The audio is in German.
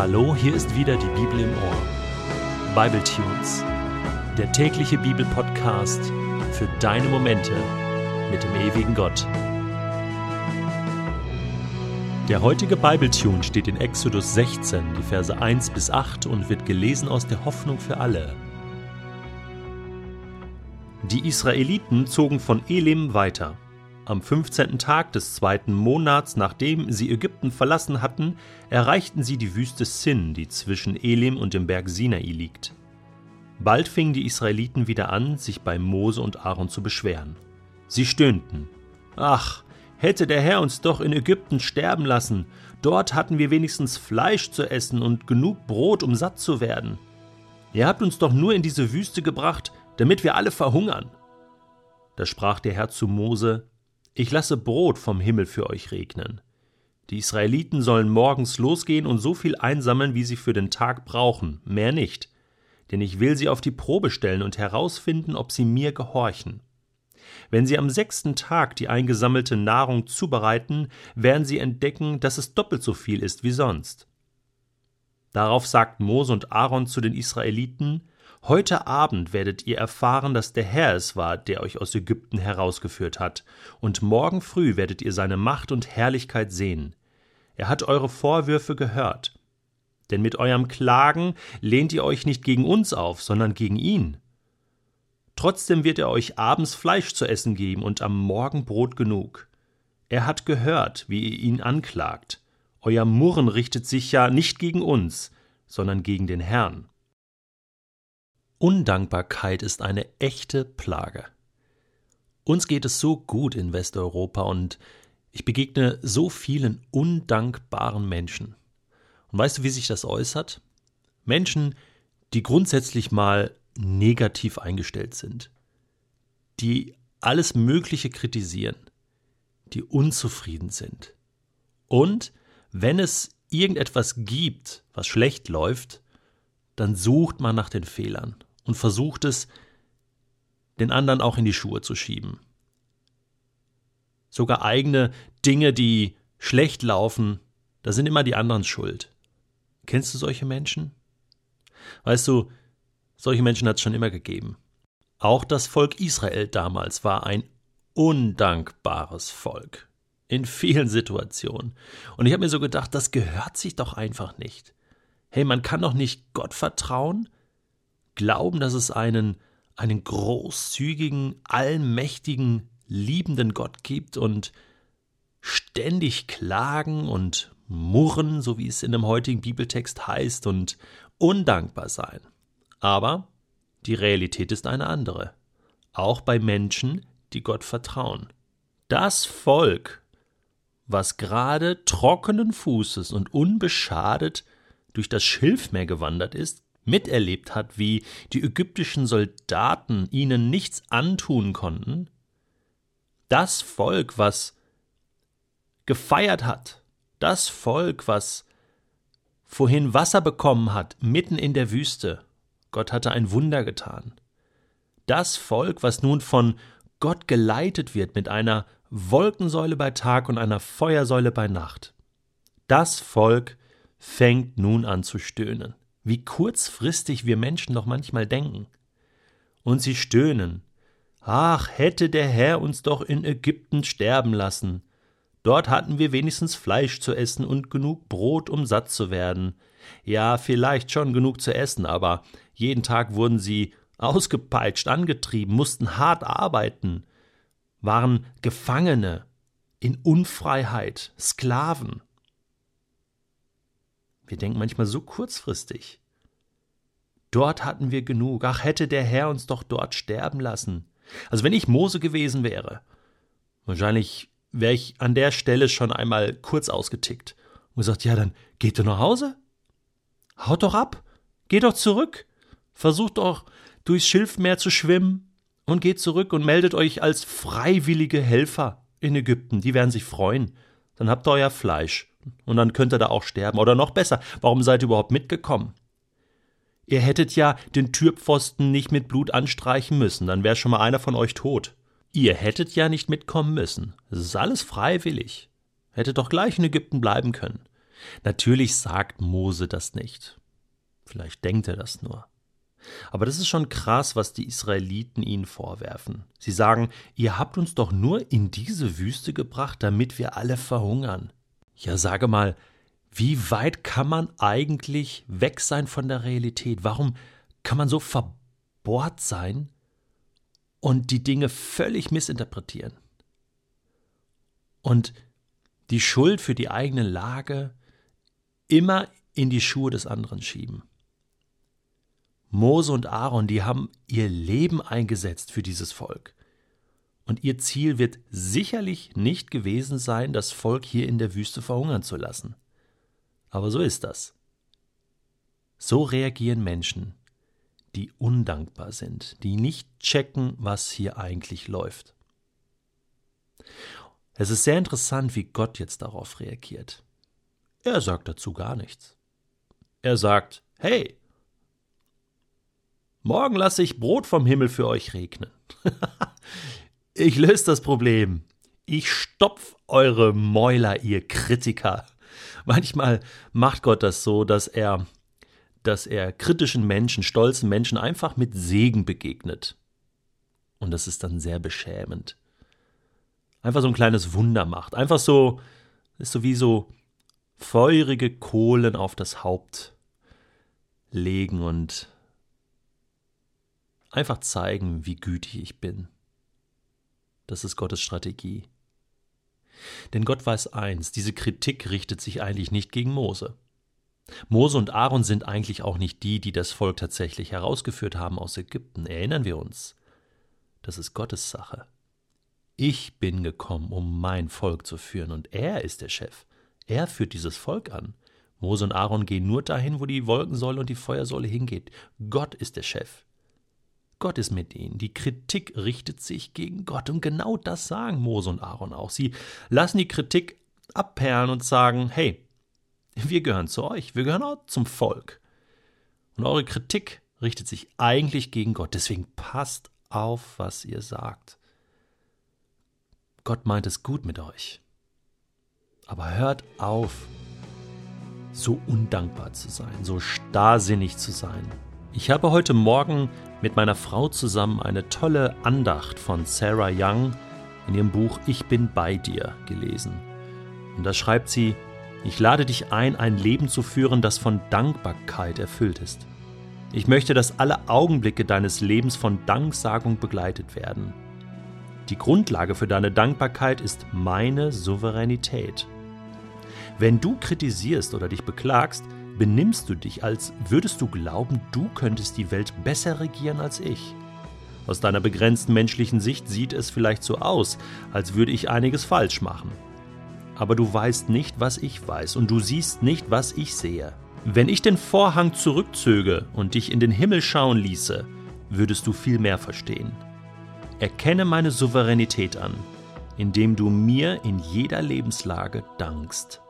Hallo, hier ist wieder die Bibel im Ohr. Bible Tunes, der tägliche Bibelpodcast für deine Momente mit dem ewigen Gott. Der heutige Bible Tune steht in Exodus 16, die Verse 1 bis 8 und wird gelesen aus der Hoffnung für alle. Die Israeliten zogen von Elim weiter. Am 15. Tag des zweiten Monats, nachdem sie Ägypten verlassen hatten, erreichten sie die Wüste Sin, die zwischen Elim und dem Berg Sinai liegt. Bald fingen die Israeliten wieder an, sich bei Mose und Aaron zu beschweren. Sie stöhnten: Ach, hätte der Herr uns doch in Ägypten sterben lassen, dort hatten wir wenigstens Fleisch zu essen und genug Brot, um satt zu werden. Ihr habt uns doch nur in diese Wüste gebracht, damit wir alle verhungern. Da sprach der Herr zu Mose: ich lasse Brot vom Himmel für euch regnen. Die Israeliten sollen morgens losgehen und so viel einsammeln, wie sie für den Tag brauchen, mehr nicht. Denn ich will sie auf die Probe stellen und herausfinden, ob sie mir gehorchen. Wenn sie am sechsten Tag die eingesammelte Nahrung zubereiten, werden sie entdecken, dass es doppelt so viel ist wie sonst. Darauf sagt Mose und Aaron zu den Israeliten, Heute Abend werdet ihr erfahren, dass der Herr es war, der euch aus Ägypten herausgeführt hat, und morgen früh werdet ihr seine Macht und Herrlichkeit sehen. Er hat eure Vorwürfe gehört. Denn mit eurem Klagen lehnt ihr euch nicht gegen uns auf, sondern gegen ihn. Trotzdem wird er euch abends Fleisch zu essen geben und am Morgen Brot genug. Er hat gehört, wie ihr ihn anklagt. Euer Murren richtet sich ja nicht gegen uns, sondern gegen den Herrn. Undankbarkeit ist eine echte Plage. Uns geht es so gut in Westeuropa und ich begegne so vielen undankbaren Menschen. Und weißt du, wie sich das äußert? Menschen, die grundsätzlich mal negativ eingestellt sind, die alles Mögliche kritisieren, die unzufrieden sind. Und wenn es irgendetwas gibt, was schlecht läuft, dann sucht man nach den Fehlern und versucht es, den anderen auch in die Schuhe zu schieben. Sogar eigene Dinge, die schlecht laufen, da sind immer die anderen schuld. Kennst du solche Menschen? Weißt du, solche Menschen hat es schon immer gegeben. Auch das Volk Israel damals war ein undankbares Volk. In vielen Situationen. Und ich habe mir so gedacht, das gehört sich doch einfach nicht. Hey, man kann doch nicht Gott vertrauen, glauben, dass es einen, einen großzügigen, allmächtigen, liebenden Gott gibt und ständig klagen und murren, so wie es in dem heutigen Bibeltext heißt, und undankbar sein. Aber die Realität ist eine andere. Auch bei Menschen, die Gott vertrauen. Das Volk, was gerade trockenen Fußes und unbeschadet durch das Schilfmeer gewandert ist, miterlebt hat, wie die ägyptischen Soldaten ihnen nichts antun konnten, das Volk, was gefeiert hat, das Volk, was vorhin Wasser bekommen hat, mitten in der Wüste, Gott hatte ein Wunder getan, das Volk, was nun von Gott geleitet wird mit einer Wolkensäule bei Tag und einer Feuersäule bei Nacht, das Volk fängt nun an zu stöhnen wie kurzfristig wir Menschen doch manchmal denken. Und sie stöhnen. Ach, hätte der Herr uns doch in Ägypten sterben lassen. Dort hatten wir wenigstens Fleisch zu essen und genug Brot, um satt zu werden. Ja, vielleicht schon genug zu essen, aber jeden Tag wurden sie ausgepeitscht, angetrieben, mussten hart arbeiten, waren Gefangene in Unfreiheit, Sklaven. Wir denken manchmal so kurzfristig. Dort hatten wir genug. Ach, hätte der Herr uns doch dort sterben lassen. Also wenn ich Mose gewesen wäre, wahrscheinlich wäre ich an der Stelle schon einmal kurz ausgetickt und gesagt, ja, dann geht doch nach Hause. Haut doch ab. Geht doch zurück. Versucht doch durchs Schilfmeer zu schwimmen und geht zurück und meldet euch als freiwillige Helfer in Ägypten. Die werden sich freuen. Dann habt ihr euer Fleisch und dann könnt ihr da auch sterben. Oder noch besser, warum seid ihr überhaupt mitgekommen? Ihr hättet ja den Türpfosten nicht mit Blut anstreichen müssen, dann wäre schon mal einer von euch tot. Ihr hättet ja nicht mitkommen müssen. Es ist alles freiwillig. Hättet doch gleich in Ägypten bleiben können. Natürlich sagt Mose das nicht. Vielleicht denkt er das nur. Aber das ist schon krass, was die Israeliten ihnen vorwerfen. Sie sagen, ihr habt uns doch nur in diese Wüste gebracht, damit wir alle verhungern. Ja, sage mal, wie weit kann man eigentlich weg sein von der Realität? Warum kann man so verbohrt sein und die Dinge völlig missinterpretieren? Und die Schuld für die eigene Lage immer in die Schuhe des anderen schieben. Mose und Aaron, die haben ihr Leben eingesetzt für dieses Volk. Und ihr Ziel wird sicherlich nicht gewesen sein, das Volk hier in der Wüste verhungern zu lassen. Aber so ist das. So reagieren Menschen, die undankbar sind, die nicht checken, was hier eigentlich läuft. Es ist sehr interessant, wie Gott jetzt darauf reagiert. Er sagt dazu gar nichts. Er sagt, hey, morgen lasse ich Brot vom Himmel für euch regnen. ich löse das Problem. Ich stopf eure Mäuler, ihr Kritiker. Manchmal macht Gott das so, dass er, dass er kritischen Menschen, stolzen Menschen einfach mit Segen begegnet. Und das ist dann sehr beschämend. Einfach so ein kleines Wunder macht. Einfach so, ist so wie so feurige Kohlen auf das Haupt legen und einfach zeigen, wie gütig ich bin. Das ist Gottes Strategie. Denn Gott weiß eins, diese Kritik richtet sich eigentlich nicht gegen Mose. Mose und Aaron sind eigentlich auch nicht die, die das Volk tatsächlich herausgeführt haben aus Ägypten. Erinnern wir uns. Das ist Gottes Sache. Ich bin gekommen, um mein Volk zu führen, und er ist der Chef. Er führt dieses Volk an. Mose und Aaron gehen nur dahin, wo die Wolkensäule und die Feuersäule hingeht. Gott ist der Chef. Gott ist mit ihnen. Die Kritik richtet sich gegen Gott. Und genau das sagen Mose und Aaron auch. Sie lassen die Kritik abperlen und sagen, hey, wir gehören zu euch, wir gehören auch zum Volk. Und eure Kritik richtet sich eigentlich gegen Gott. Deswegen passt auf, was ihr sagt. Gott meint es gut mit euch. Aber hört auf, so undankbar zu sein, so starrsinnig zu sein. Ich habe heute Morgen mit meiner Frau zusammen eine tolle Andacht von Sarah Young in ihrem Buch Ich bin bei dir gelesen. Und da schreibt sie, ich lade dich ein, ein Leben zu führen, das von Dankbarkeit erfüllt ist. Ich möchte, dass alle Augenblicke deines Lebens von Danksagung begleitet werden. Die Grundlage für deine Dankbarkeit ist meine Souveränität. Wenn du kritisierst oder dich beklagst, benimmst du dich, als würdest du glauben, du könntest die Welt besser regieren als ich. Aus deiner begrenzten menschlichen Sicht sieht es vielleicht so aus, als würde ich einiges falsch machen. Aber du weißt nicht, was ich weiß, und du siehst nicht, was ich sehe. Wenn ich den Vorhang zurückzöge und dich in den Himmel schauen ließe, würdest du viel mehr verstehen. Erkenne meine Souveränität an, indem du mir in jeder Lebenslage dankst.